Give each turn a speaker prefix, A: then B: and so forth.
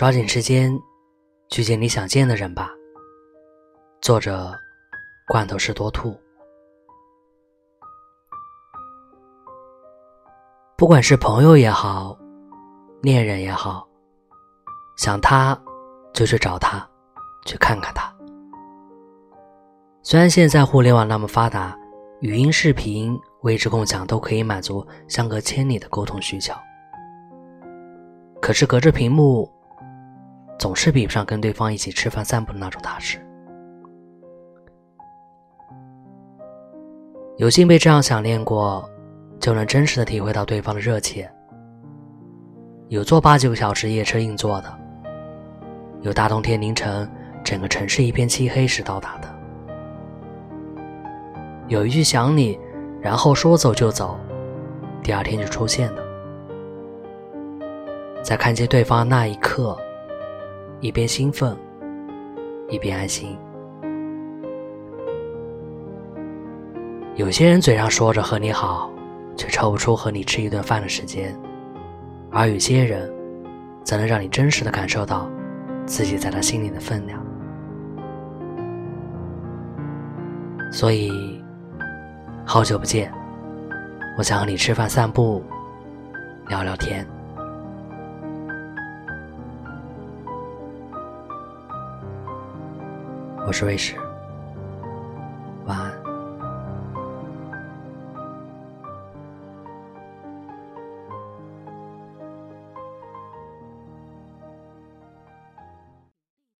A: 抓紧时间去见你想见的人吧。作者：罐头是多兔。不管是朋友也好，恋人也好，想他就去找他，去看看他。虽然现在互联网那么发达，语音、视频、位置共享都可以满足相隔千里的沟通需求，可是隔着屏幕，总是比不上跟对方一起吃饭、散步的那种踏实。有幸被这样想念过，就能真实的体会到对方的热切。有坐八九个小时夜车硬座的，有大冬天凌晨整个城市一片漆黑时到达的，有一句想你，然后说走就走，第二天就出现的。在看见对方的那一刻，一边兴奋，一边安心。有些人嘴上说着和你好，却抽不出和你吃一顿饭的时间；而有些人，则能让你真实的感受到自己在他心里的分量。所以，好久不见，我想和你吃饭、散步、聊聊天。我是卫士。